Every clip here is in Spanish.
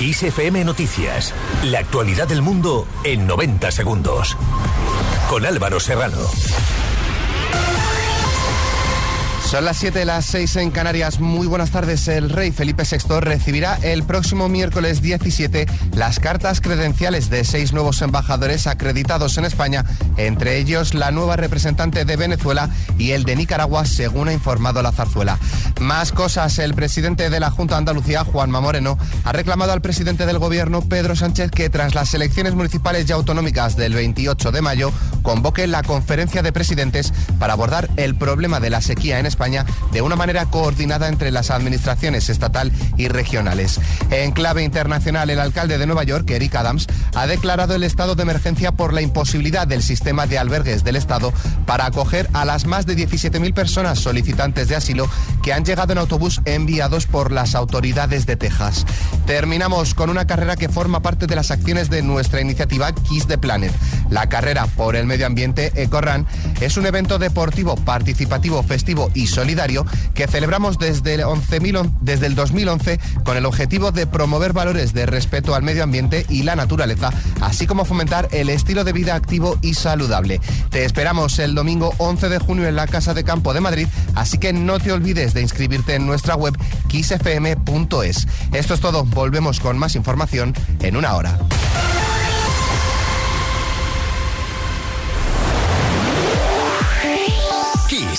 ISFM Noticias. La actualidad del mundo en 90 segundos. Con Álvaro Serrano. Son las 7 de las 6 en Canarias. Muy buenas tardes. El rey Felipe VI recibirá el próximo miércoles 17 las cartas credenciales de seis nuevos embajadores acreditados en España, entre ellos la nueva representante de Venezuela y el de Nicaragua, según ha informado la zarzuela. Más cosas. El presidente de la Junta de Andalucía, Juanma Moreno, ha reclamado al presidente del gobierno, Pedro Sánchez, que tras las elecciones municipales y autonómicas del 28 de mayo, convoque la conferencia de presidentes para abordar el problema de la sequía en España España de una manera coordinada entre las administraciones estatal y regionales. En clave internacional, el alcalde de Nueva York, Eric Adams, ha declarado el estado de emergencia por la imposibilidad del sistema de albergues del Estado para acoger a las más de 17.000 personas solicitantes de asilo que han llegado en autobús enviados por las autoridades de Texas. Terminamos con una carrera que forma parte de las acciones de nuestra iniciativa Kiss the Planet. La carrera por el medio ambiente EcoRun es un evento deportivo, participativo, festivo y solidario que celebramos desde el, 11, desde el 2011 con el objetivo de promover valores de respeto al medio ambiente y la naturaleza, así como fomentar el estilo de vida activo y saludable. Te esperamos el domingo 11 de junio en la Casa de Campo de Madrid, así que no te olvides de inscribirte en nuestra web kissfm.es. Esto es todo, volvemos con más información en una hora.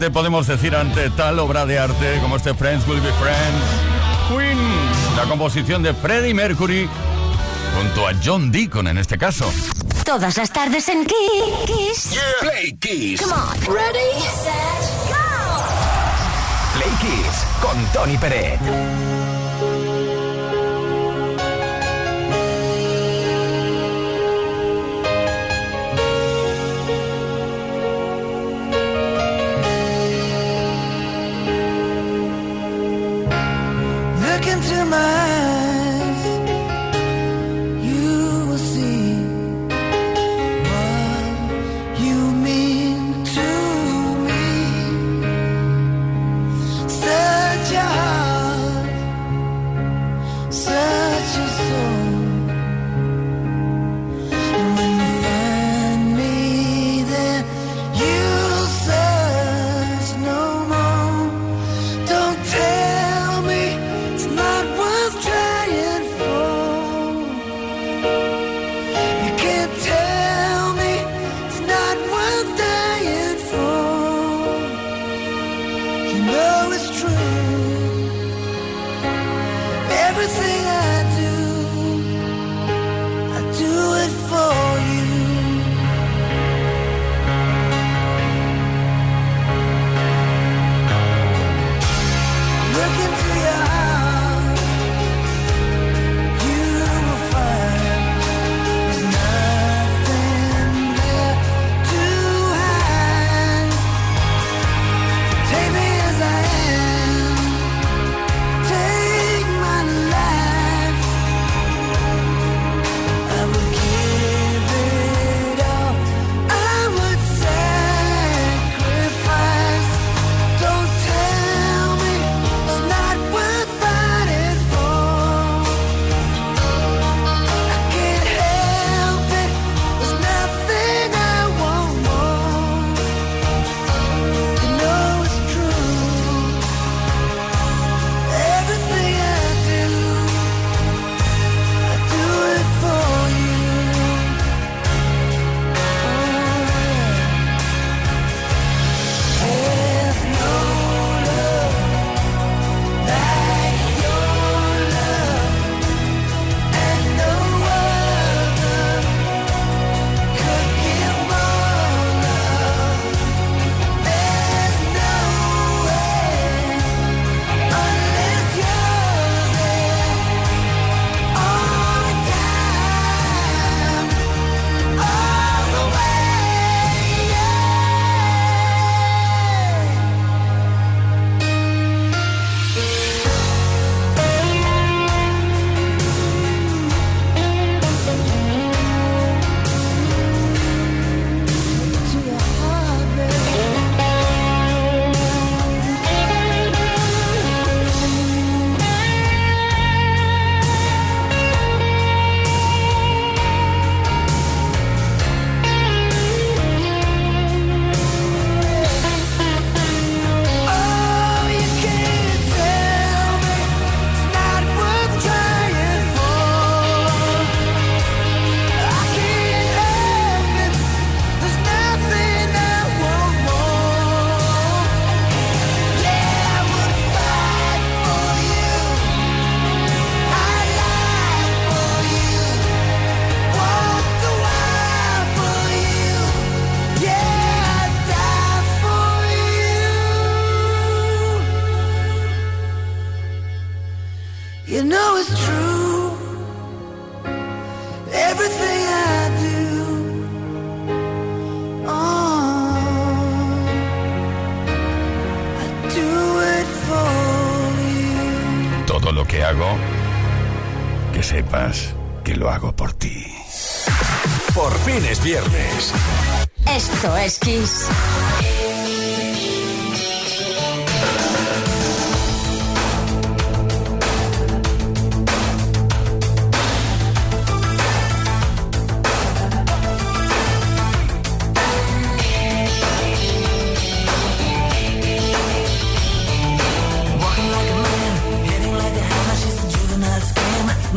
te podemos decir ante tal obra de arte como este Friends Will Be Friends? Queen, la composición de Freddie Mercury junto a John Deacon en este caso. Todas las tardes en Kiss. Yeah. Play Kiss. Come on. Ready, set, go. Play Kiss con Tony Pérez. my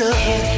love.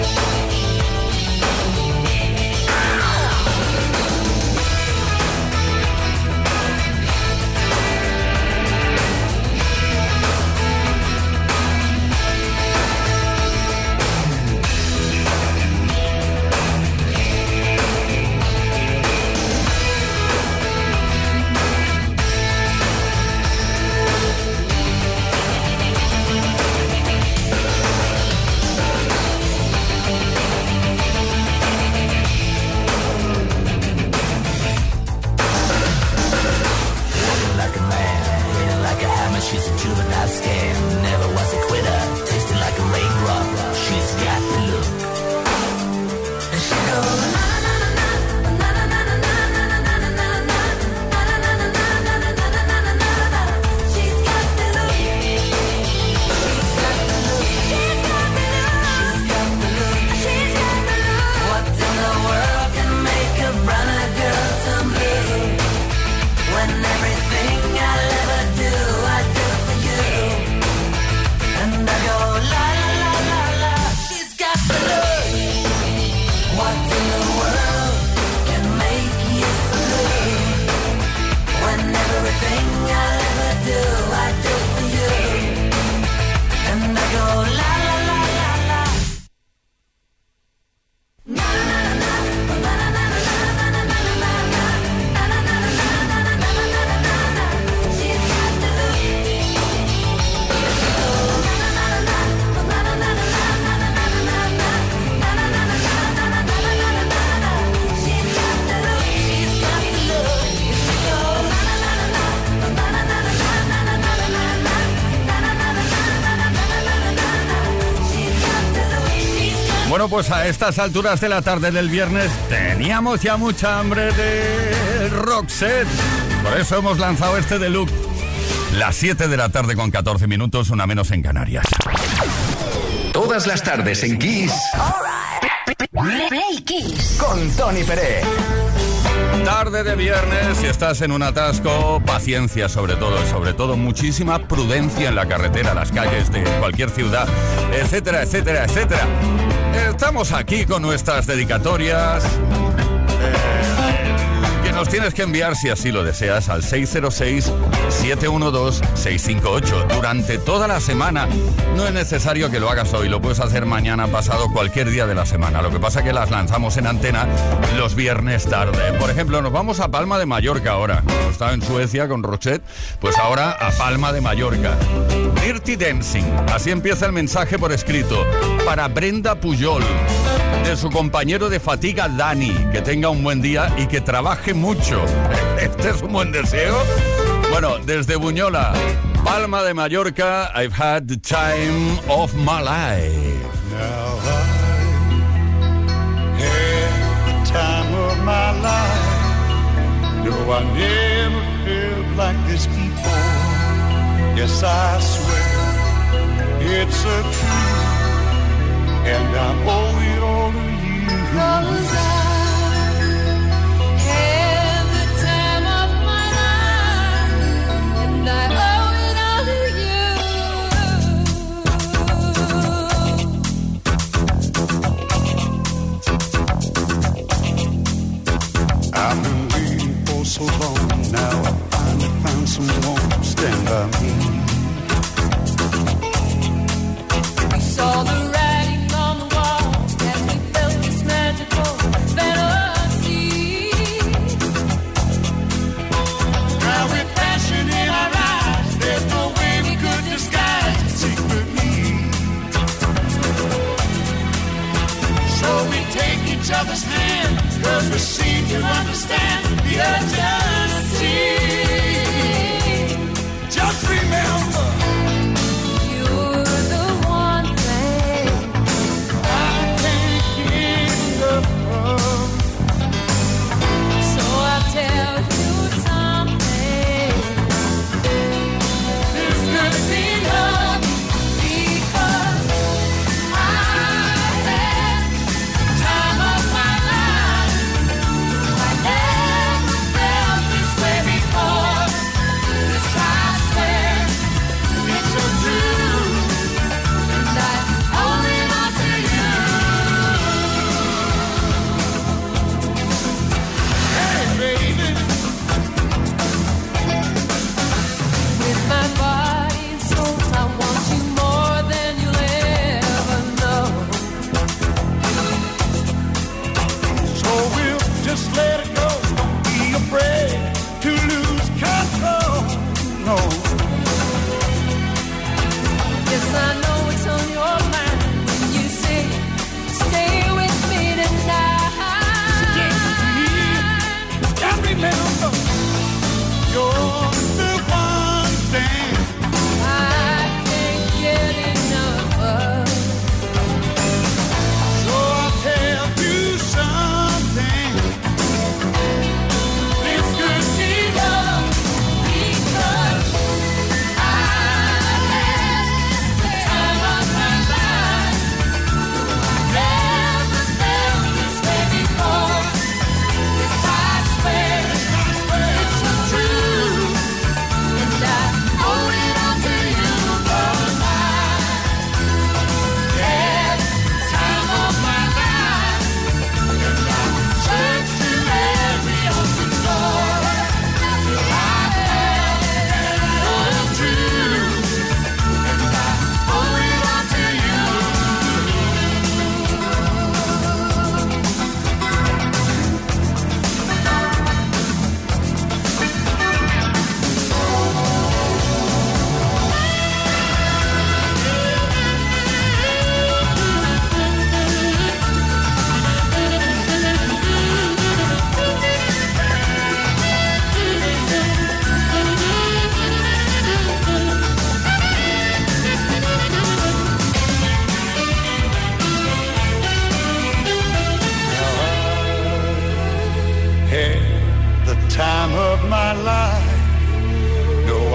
Bueno, pues a estas alturas de la tarde del viernes teníamos ya mucha hambre de rock set. Por eso hemos lanzado este de look. Las 7 de la tarde con 14 minutos, una menos en Canarias. Todas las tardes en Kiss Play Kiss. con Tony Pérez. Tarde de viernes, si estás en un atasco, paciencia sobre todo, sobre todo muchísima prudencia en la carretera, las calles de cualquier ciudad, etcétera, etcétera, etcétera. Estamos aquí con nuestras dedicatorias. Tienes que enviar si así lo deseas al 606-712-658 durante toda la semana. No es necesario que lo hagas hoy, lo puedes hacer mañana, pasado, cualquier día de la semana. Lo que pasa es que las lanzamos en antena los viernes tarde. Por ejemplo, nos vamos a Palma de Mallorca ahora. Hemos estado en Suecia con Rochette, pues ahora a Palma de Mallorca. Dirty Dancing, así empieza el mensaje por escrito. Para Brenda Puyol de su compañero de fatiga Dani. Que tenga un buen día y que trabaje mucho. Este es un buen deseo. Bueno, desde Buñola, Palma de Mallorca, I've had the time of my life. Now I had the time of my life. No, I never felt like this before. Yes, I swear it's a truth, and I owe it all to you. Cause like, oh.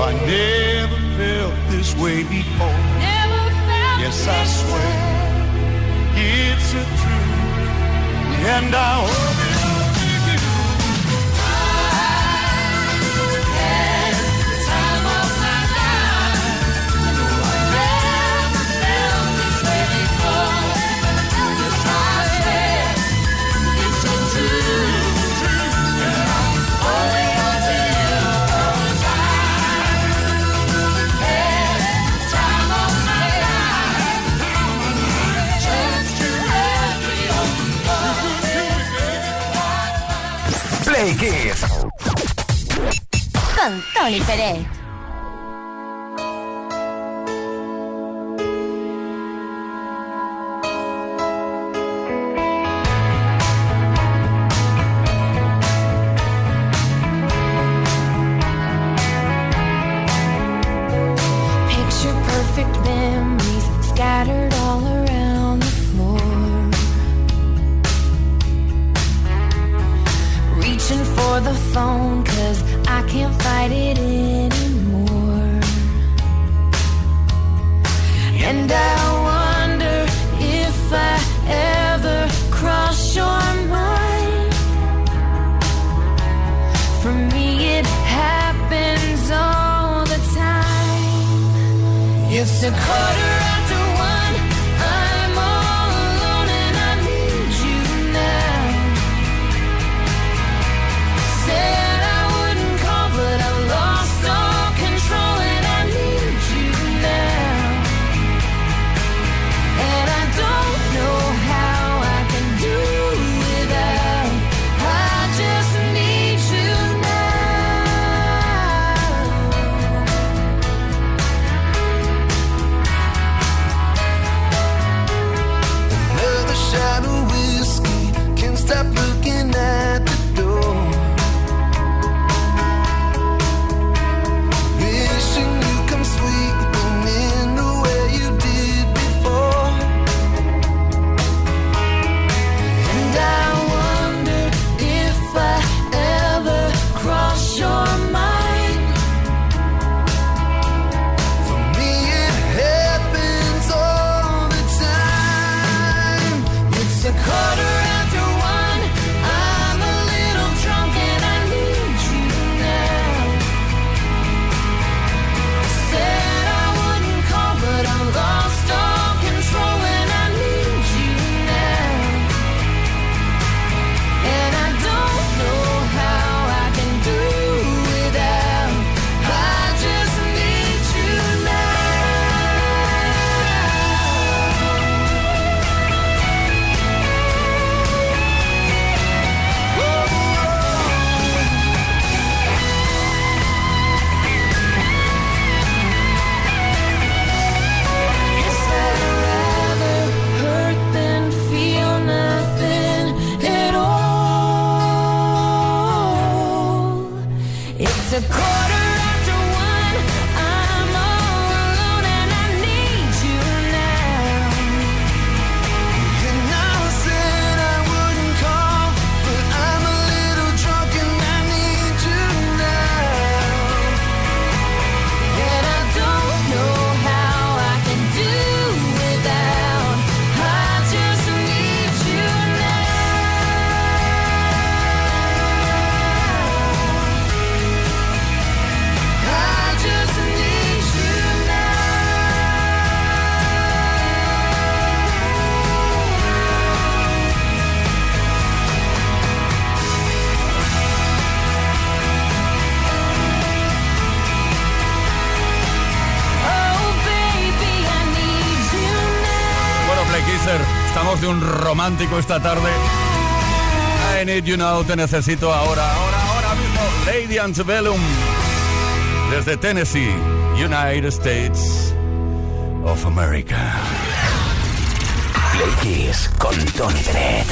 I never felt this way before. Never felt yes, I swear way. it's a truth, and I hope. Play Con Tony Pérez. It's a quarter un romántico esta tarde. I need you now, te necesito ahora, ahora, ahora mismo. Lady Antebellum. Desde Tennessee, United States of America. Play Kiss con Tony Bennett.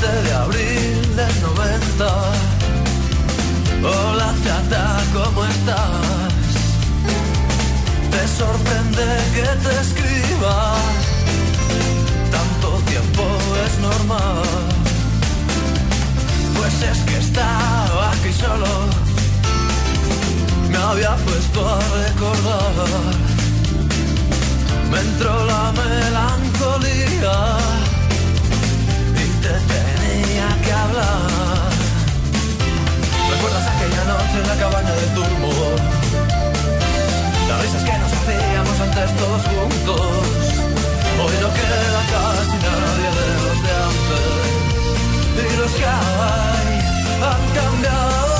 de abril del 90. Hola chata, ¿cómo estás? Te sorprende que te escriba. Tanto tiempo es normal. Pues es que estaba aquí solo. Me había puesto a recordar. Me entró la melancolía y te tenía que hablar. En la cabaña de Turbo? Las risas que nos hacíamos antes todos juntos. Hoy no queda casi nadie de los de antes. Y los que hay han cambiado,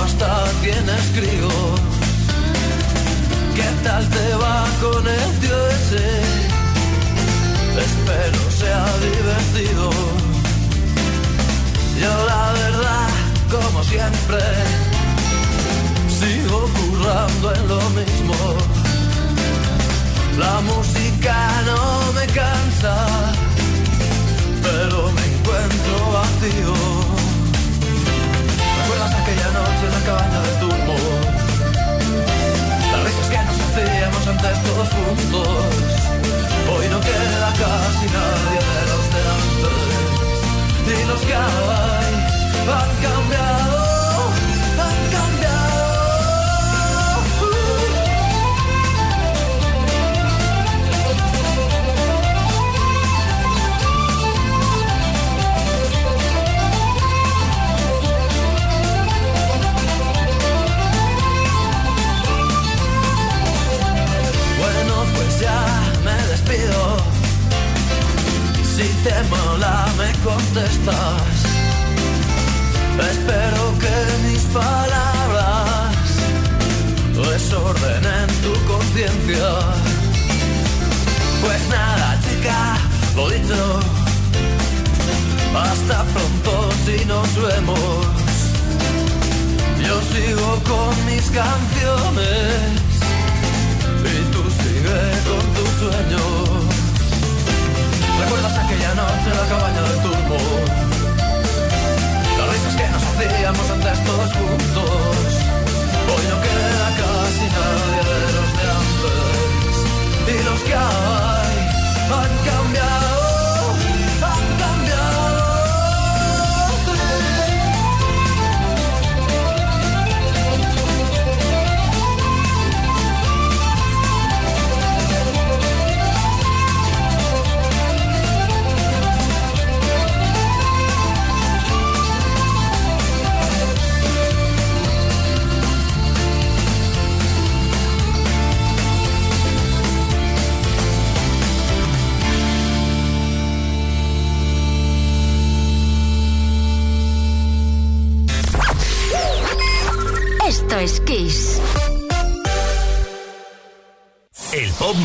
hasta tienes críos. ¿Qué tal te va con el tío ese? Espero sea divertido. Yo la verdad, como siempre, sigo currando en lo mismo. La música no me cansa pero me encuentro vacío. ¿Recuerdas aquella noche en la cabaña de turbo?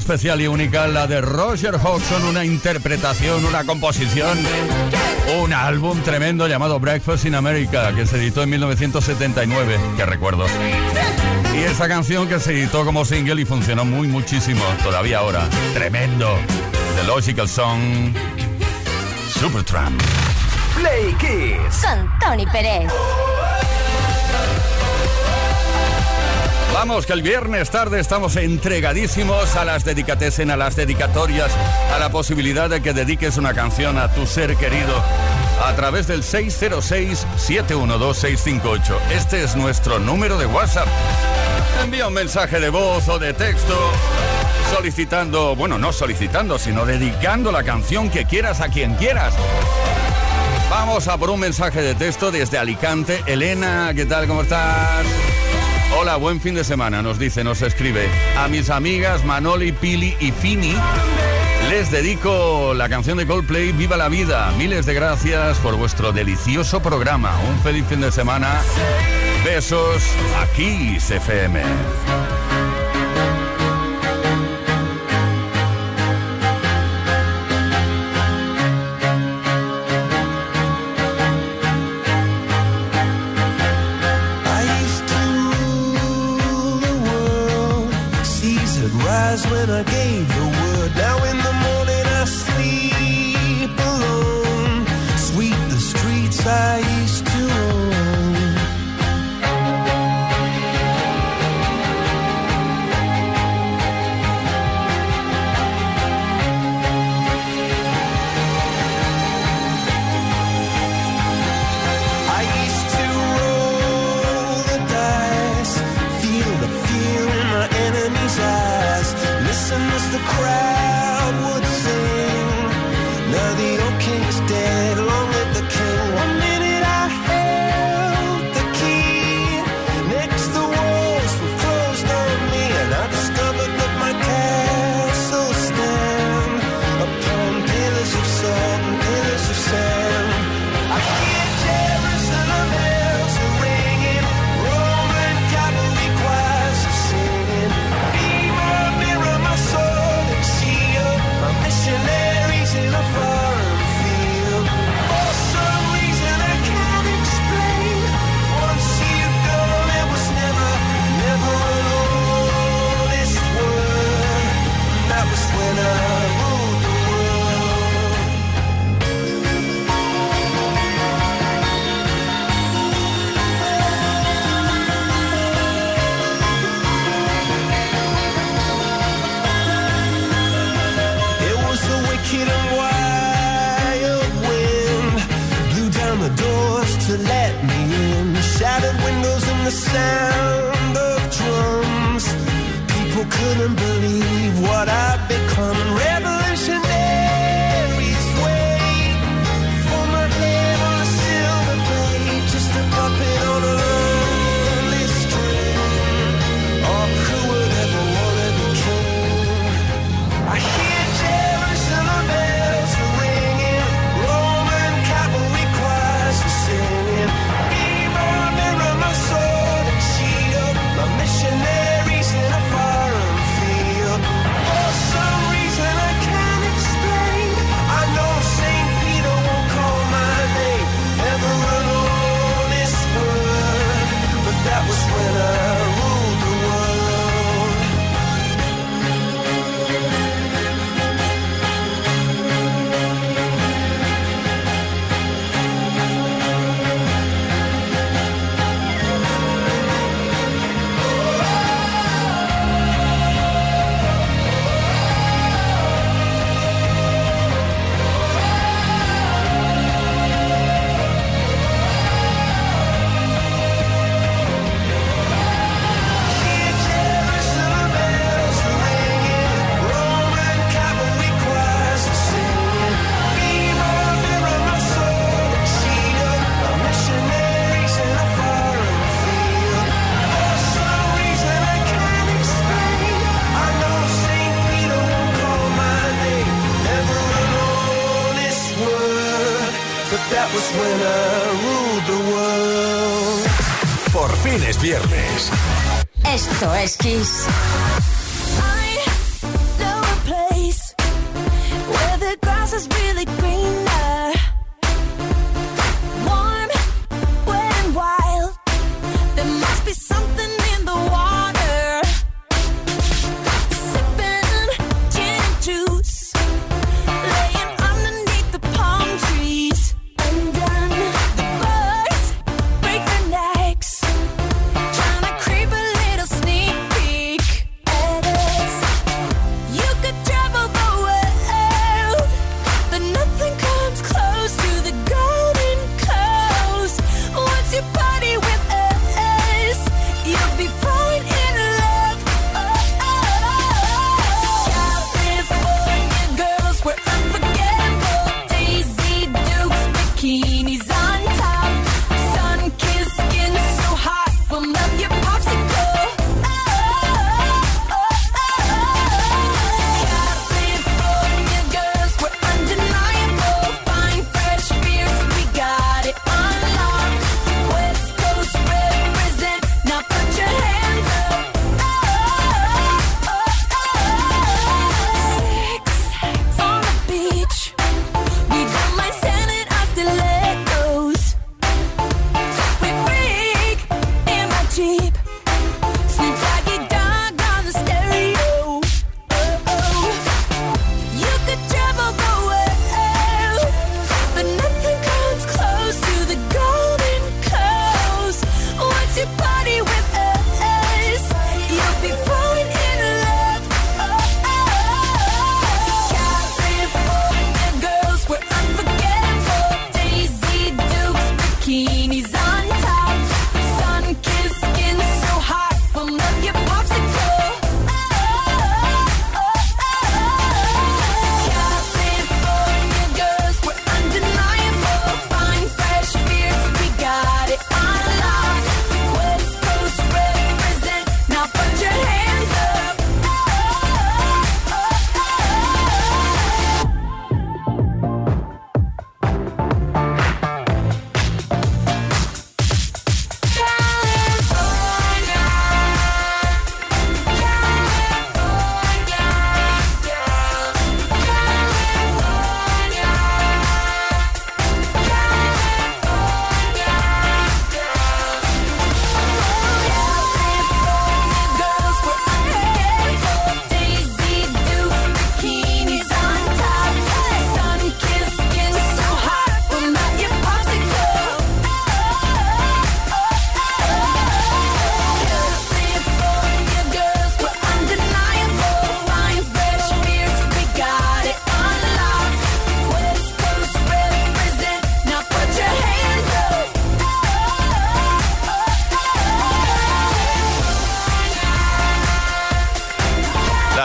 Especial y única, la de Roger Hodgson, una interpretación, una composición, un álbum tremendo llamado Breakfast in America, que se editó en 1979, que recuerdo. Y esa canción que se editó como single y funcionó muy muchísimo, todavía ahora. Tremendo. The Logical Song, Supertramp. Play Kiss. Con Tony Pérez. Vamos, que el viernes tarde estamos entregadísimos a las dedicatesen, a las dedicatorias, a la posibilidad de que dediques una canción a tu ser querido a través del 606-712-658. Este es nuestro número de WhatsApp. Envía un mensaje de voz o de texto solicitando, bueno, no solicitando, sino dedicando la canción que quieras a quien quieras. Vamos a por un mensaje de texto desde Alicante. Elena, ¿qué tal? ¿Cómo estás? Hola, buen fin de semana, nos dice, nos escribe. A mis amigas Manoli, Pili y Fini les dedico la canción de Coldplay Viva la Vida. Miles de gracias por vuestro delicioso programa. Un feliz fin de semana. Besos aquí, CFM. Gave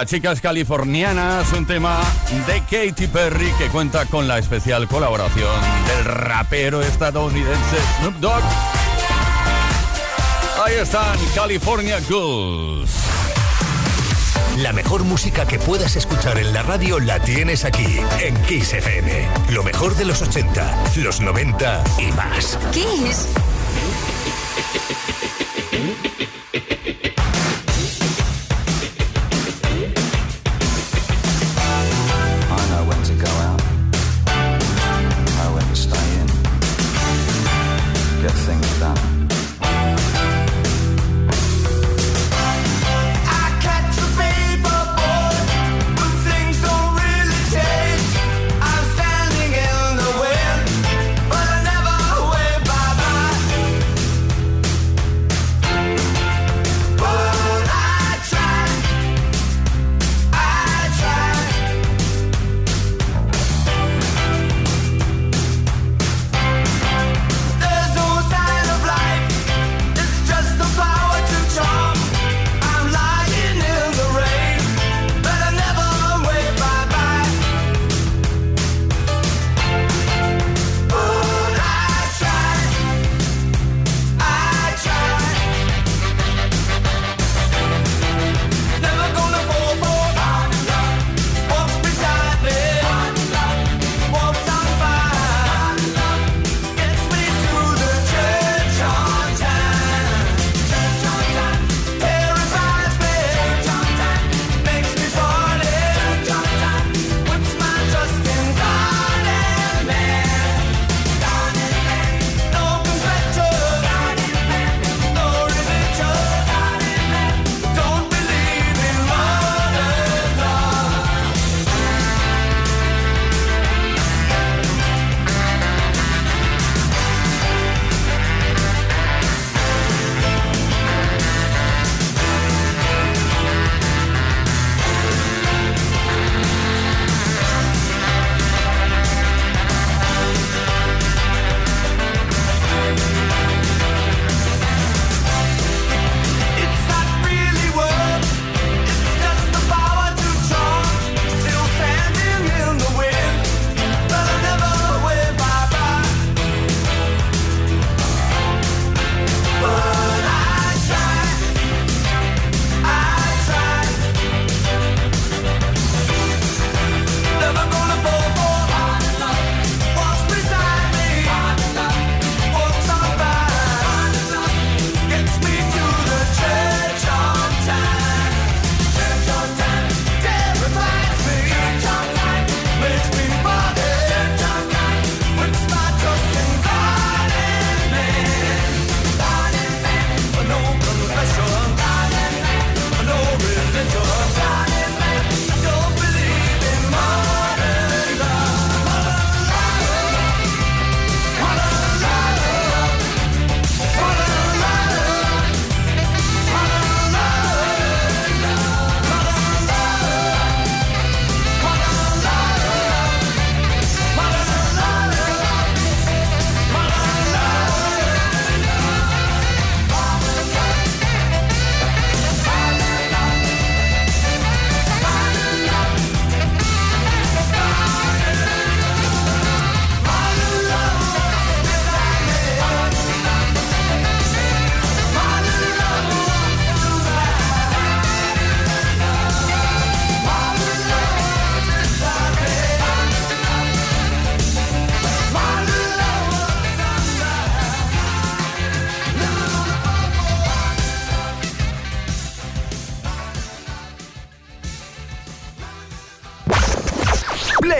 Chicas californianas, un tema de Katy Perry que cuenta con la especial colaboración del rapero estadounidense Snoop Dogg. Ahí están, California Girls. La mejor música que puedas escuchar en la radio la tienes aquí, en Kiss FM. Lo mejor de los 80, los 90 y más. Kiss.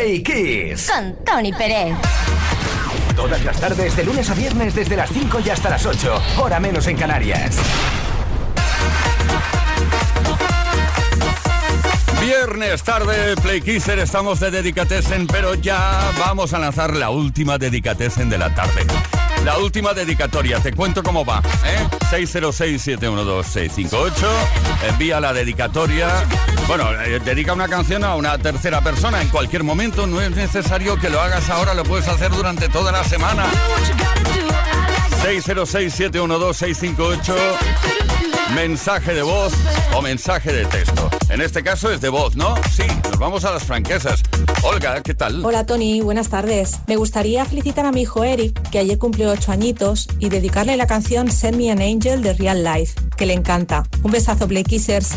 Play Kiss. Con Tony Pérez. Todas las tardes, de lunes a viernes, desde las 5 y hasta las 8. Hora menos en Canarias. Viernes tarde, Play Kisser, estamos de Dedicatessen, pero ya vamos a lanzar la última Dedicatessen de la tarde. La última dedicatoria, te cuento cómo va, ¿eh? 606-712-658, envía la dedicatoria. Bueno, eh, dedica una canción a una tercera persona en cualquier momento, no es necesario que lo hagas ahora, lo puedes hacer durante toda la semana. 606-712-658 mensaje de voz o mensaje de texto. En este caso es de voz, ¿no? Sí, nos vamos a las franquezas. Olga, ¿qué tal? Hola Tony, buenas tardes. Me gustaría felicitar a mi hijo Eric, que ayer cumplió ocho añitos, y dedicarle la canción Send Me an Angel de Real Life, que le encanta. Un besazo, Play Kissers.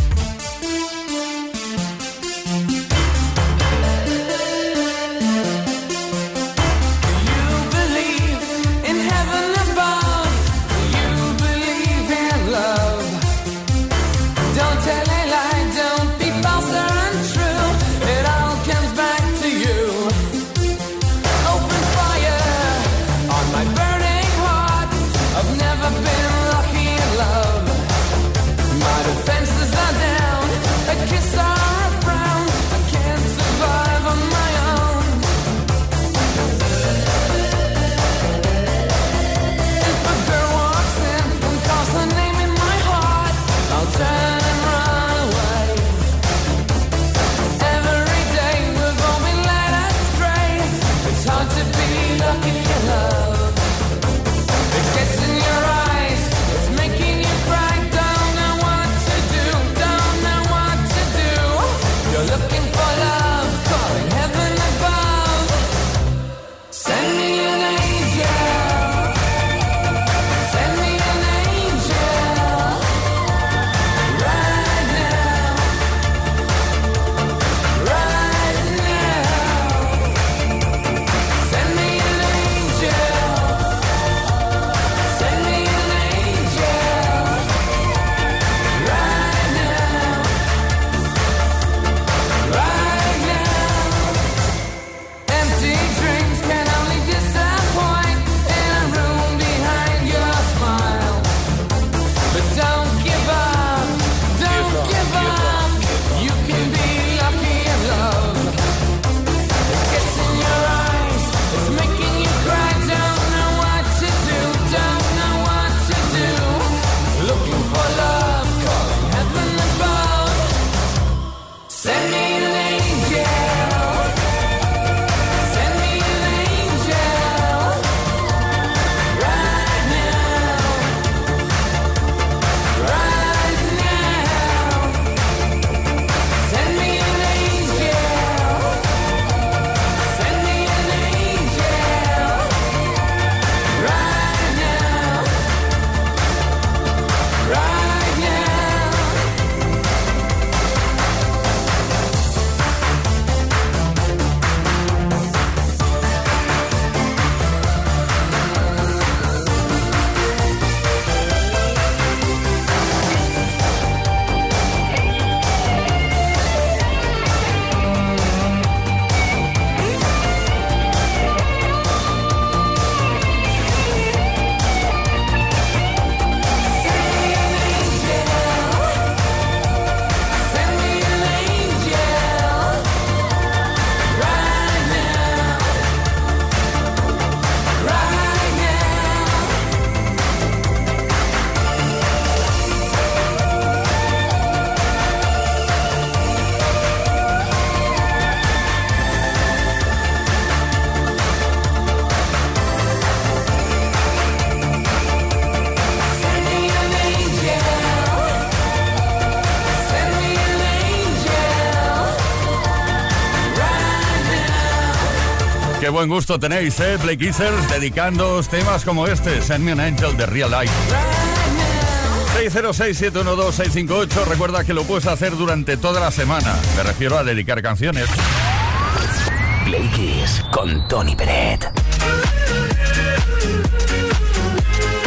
Buen gusto tenéis, ¿eh? Play Kissers, dedicándoos temas como este. Send me an angel de Real Life. 606-712-658. Recuerda que lo puedes hacer durante toda la semana. Me refiero a dedicar canciones. Play Kiss con Tony Peret.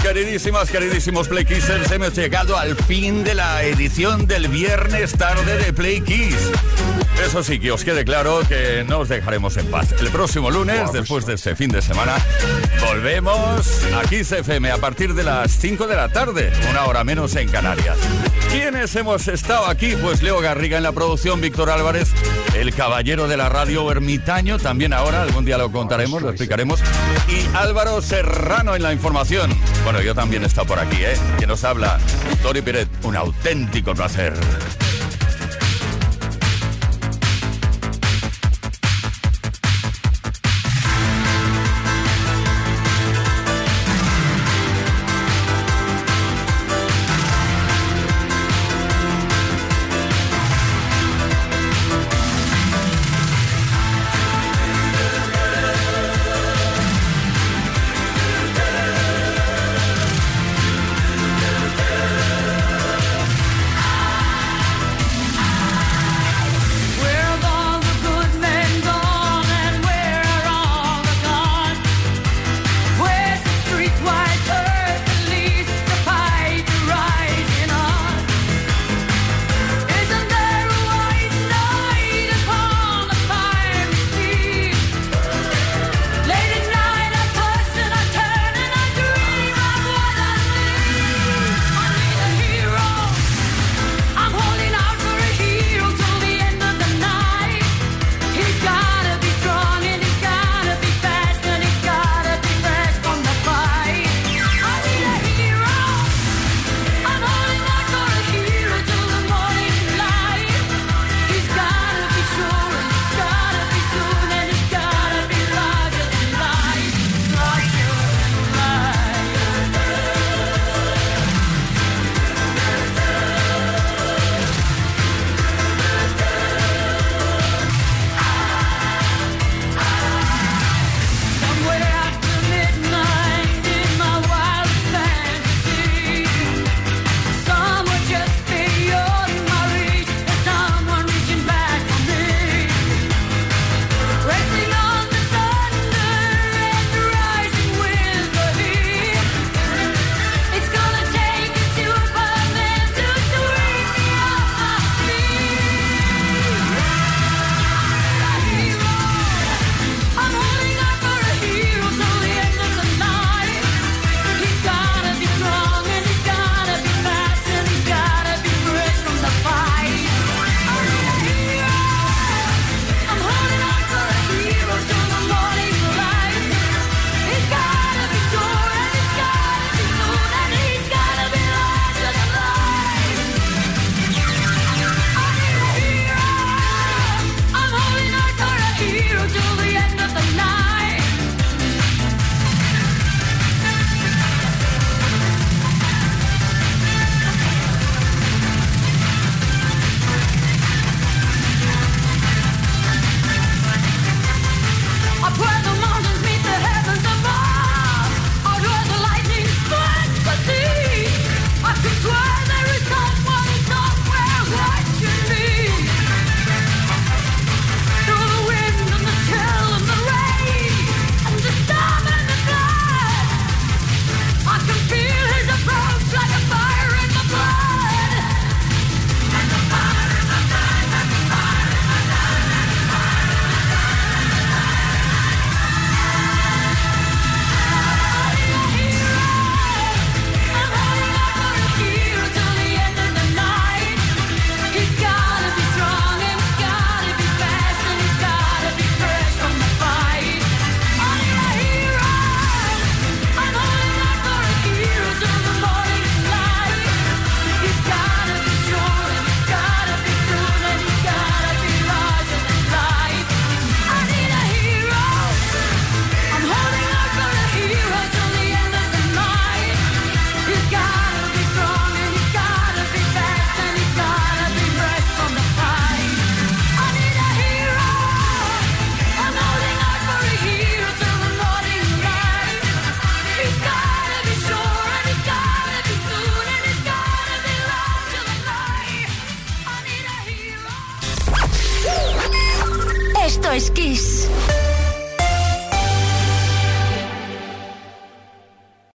Queridísimas, queridísimos Play Kissers, hemos llegado al fin de la edición del viernes tarde de Play Kiss. Eso sí, que os quede claro que no os dejaremos en paz. El próximo lunes, después de este fin de semana, volvemos a Kiss FM a partir de las 5 de la tarde, una hora menos en Canarias. ¿Quiénes hemos estado aquí? Pues Leo Garriga en la producción, Víctor Álvarez, el caballero de la radio ermitaño, también ahora, algún día lo contaremos, lo explicaremos, y Álvaro Serrano en la información. Bueno, yo también he estado por aquí, ¿eh? Que nos habla Tori Piret, un auténtico placer.